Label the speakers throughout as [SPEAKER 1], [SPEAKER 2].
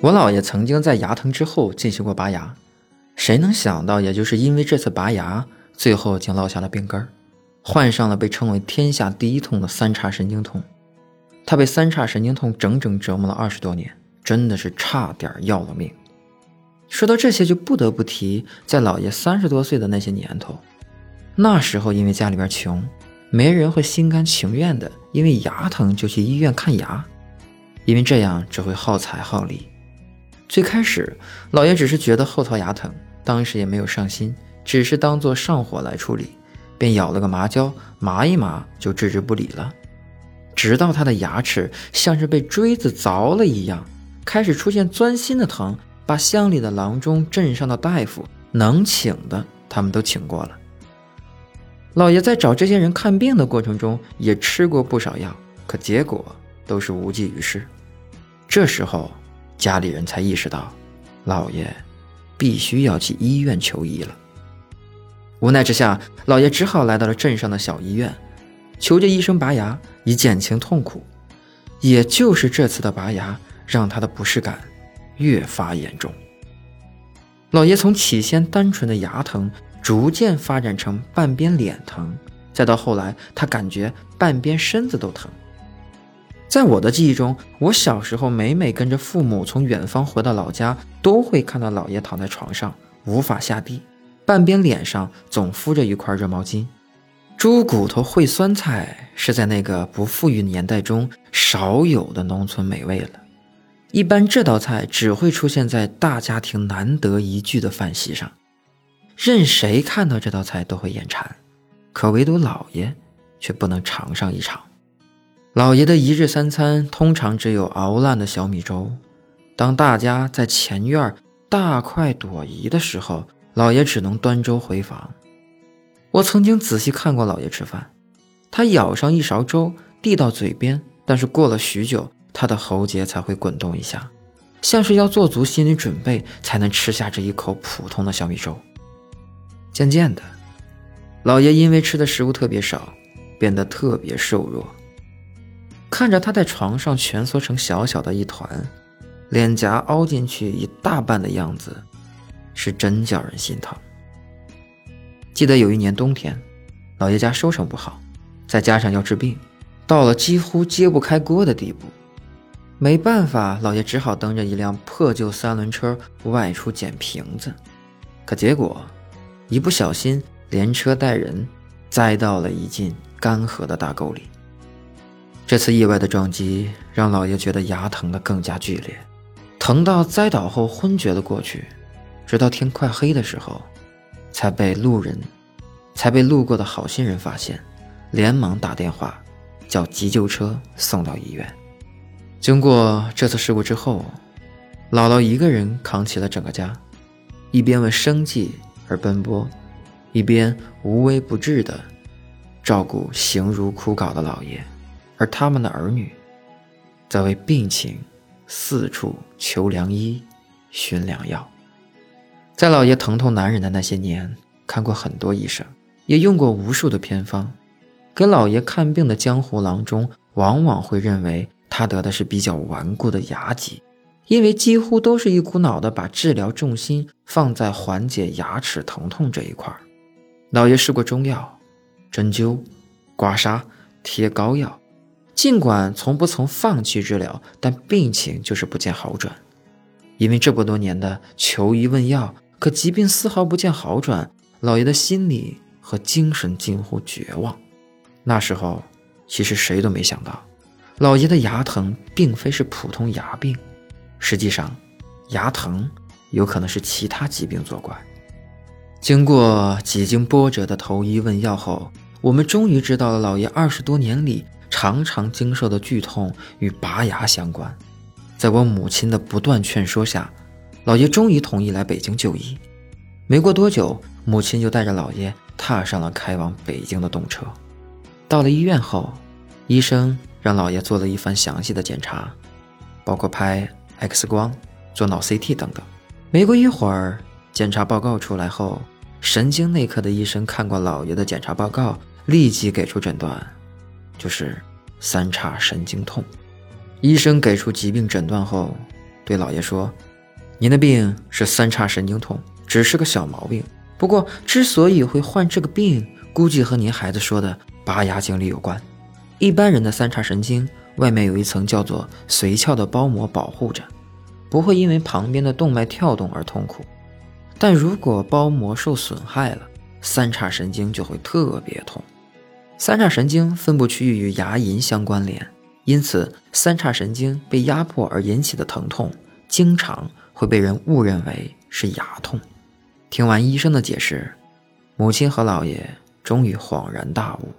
[SPEAKER 1] 我姥爷曾经在牙疼之后进行过拔牙，谁能想到，也就是因为这次拔牙，最后竟落下了病根儿，患上了被称为天下第一痛的三叉神经痛。他被三叉神经痛整整折磨了二十多年，真的是差点要了命。说到这些，就不得不提在姥爷三十多岁的那些年头，那时候因为家里边穷，没人会心甘情愿的因为牙疼就去医院看牙，因为这样只会耗财耗力。最开始，老爷只是觉得后槽牙疼，当时也没有上心，只是当做上火来处理，便咬了个麻胶，麻一麻就置之不理了。直到他的牙齿像是被锥子凿了一样，开始出现钻心的疼，把乡里的郎中、镇上的大夫能请的他们都请过了。老爷在找这些人看病的过程中，也吃过不少药，可结果都是无济于事。这时候，家里人才意识到，老爷必须要去医院求医了。无奈之下，老爷只好来到了镇上的小医院。求着医生拔牙以减轻痛苦，也就是这次的拔牙让他的不适感越发严重。老爷从起先单纯的牙疼，逐渐发展成半边脸疼，再到后来他感觉半边身子都疼。在我的记忆中，我小时候每每跟着父母从远方回到老家，都会看到姥爷躺在床上无法下地，半边脸上总敷着一块热毛巾。猪骨头烩酸菜是在那个不富裕年代中少有的农村美味了。一般这道菜只会出现在大家庭难得一聚的饭席上，任谁看到这道菜都会眼馋，可唯独老爷却不能尝上一尝。老爷的一日三餐通常只有熬烂的小米粥。当大家在前院大快朵颐的时候，老爷只能端粥回房。我曾经仔细看过老爷吃饭，他舀上一勺粥递到嘴边，但是过了许久，他的喉结才会滚动一下，像是要做足心理准备才能吃下这一口普通的小米粥。渐渐的，老爷因为吃的食物特别少，变得特别瘦弱。看着他在床上蜷缩成小小的一团，脸颊凹进去一大半的样子，是真叫人心疼。记得有一年冬天，老爷家收成不好，再加上要治病，到了几乎揭不开锅的地步。没办法，老爷只好蹬着一辆破旧三轮车外出捡瓶子。可结果，一不小心连车带人栽到了一进干涸的大沟里。这次意外的撞击让老爷觉得牙疼得更加剧烈，疼到栽倒后昏厥了过去，直到天快黑的时候。才被路人，才被路过的好心人发现，连忙打电话叫急救车送到医院。经过这次事故之后，姥姥一个人扛起了整个家，一边为生计而奔波，一边无微不至的照顾形如枯槁的姥爷，而他们的儿女，则为病情四处求良医，寻良药。在老爷疼痛难忍的那些年，看过很多医生，也用过无数的偏方。给老爷看病的江湖郎中，往往会认为他得的是比较顽固的牙疾，因为几乎都是一股脑的把治疗重心放在缓解牙齿疼痛这一块儿。老爷试过中药、针灸、刮痧、贴膏药，尽管从不曾放弃治疗，但病情就是不见好转。因为这么多年的求医问药。可疾病丝毫不见好转，老爷的心理和精神近乎绝望。那时候，其实谁都没想到，老爷的牙疼并非是普通牙病，实际上，牙疼有可能是其他疾病作怪。经过几经波折的投医问药后，我们终于知道了老爷二十多年里常常经受的剧痛与拔牙相关。在我母亲的不断劝说下。老爷终于同意来北京就医，没过多久，母亲就带着老爷踏上了开往北京的动车。到了医院后，医生让老爷做了一番详细的检查，包括拍 X 光、做脑 CT 等等。没过一会儿，检查报告出来后，神经内科的医生看过老爷的检查报告，立即给出诊断，就是三叉神经痛。医生给出疾病诊断后，对老爷说：“您的病是三叉神经痛，只是个小毛病。不过，之所以会患这个病，估计和您孩子说的拔牙经历有关。一般人的三叉神经外面有一层叫做髓鞘的包膜保护着，不会因为旁边的动脉跳动而痛苦。但如果包膜受损害了，三叉神经就会特别痛。三叉神经分布区域与牙龈相关联。”因此，三叉神经被压迫而引起的疼痛，经常会被人误认为是牙痛。听完医生的解释，母亲和老爷终于恍然大悟：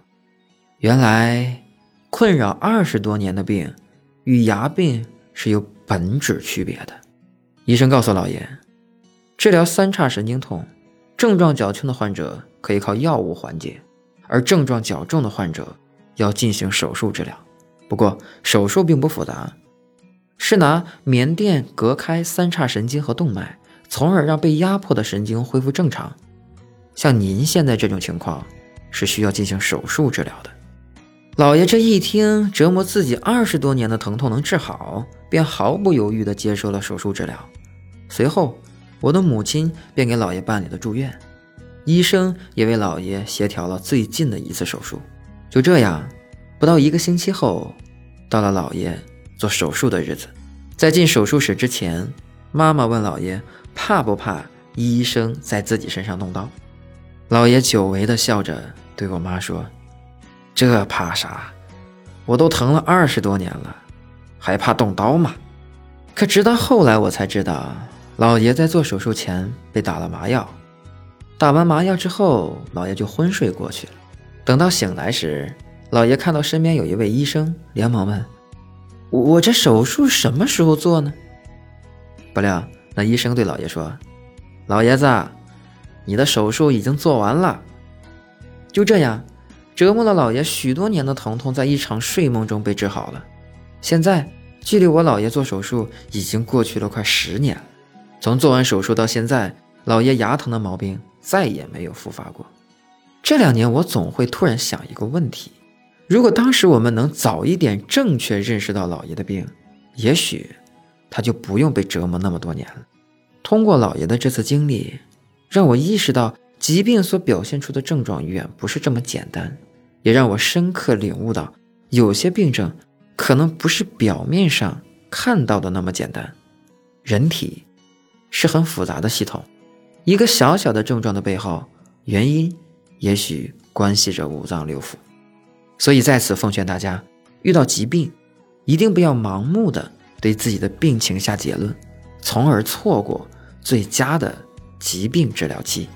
[SPEAKER 1] 原来，困扰二十多年的病与牙病是有本质区别的。医生告诉老爷，治疗三叉神经痛，症状较轻的患者可以靠药物缓解，而症状较重的患者要进行手术治疗。不过手术并不复杂，是拿棉垫隔开三叉神经和动脉，从而让被压迫的神经恢复正常。像您现在这种情况，是需要进行手术治疗的。老爷这一听折磨自己二十多年的疼痛能治好，便毫不犹豫地接受了手术治疗。随后，我的母亲便给老爷办理了住院，医生也为老爷协调了最近的一次手术。就这样。不到一个星期后，到了老爷做手术的日子。在进手术室之前，妈妈问老爷怕不怕医生在自己身上动刀。老爷久违的笑着对我妈说：“这怕啥？我都疼了二十多年了，还怕动刀吗？”可直到后来我才知道，老爷在做手术前被打了麻药。打完麻药之后，老爷就昏睡过去了。等到醒来时，老爷看到身边有一位医生，连忙问：“我这手术什么时候做呢？”不料那医生对老爷说：“老爷子，你的手术已经做完了。”就这样，折磨了老爷许多年的疼痛，在一场睡梦中被治好了。现在，距离我老爷做手术已经过去了快十年了。从做完手术到现在，老爷牙疼的毛病再也没有复发过。这两年，我总会突然想一个问题。如果当时我们能早一点正确认识到老爷的病，也许他就不用被折磨那么多年了。通过老爷的这次经历，让我意识到疾病所表现出的症状远不是这么简单，也让我深刻领悟到，有些病症可能不是表面上看到的那么简单。人体是很复杂的系统，一个小小的症状的背后，原因也许关系着五脏六腑。所以在此奉劝大家，遇到疾病，一定不要盲目的对自己的病情下结论，从而错过最佳的疾病治疗期。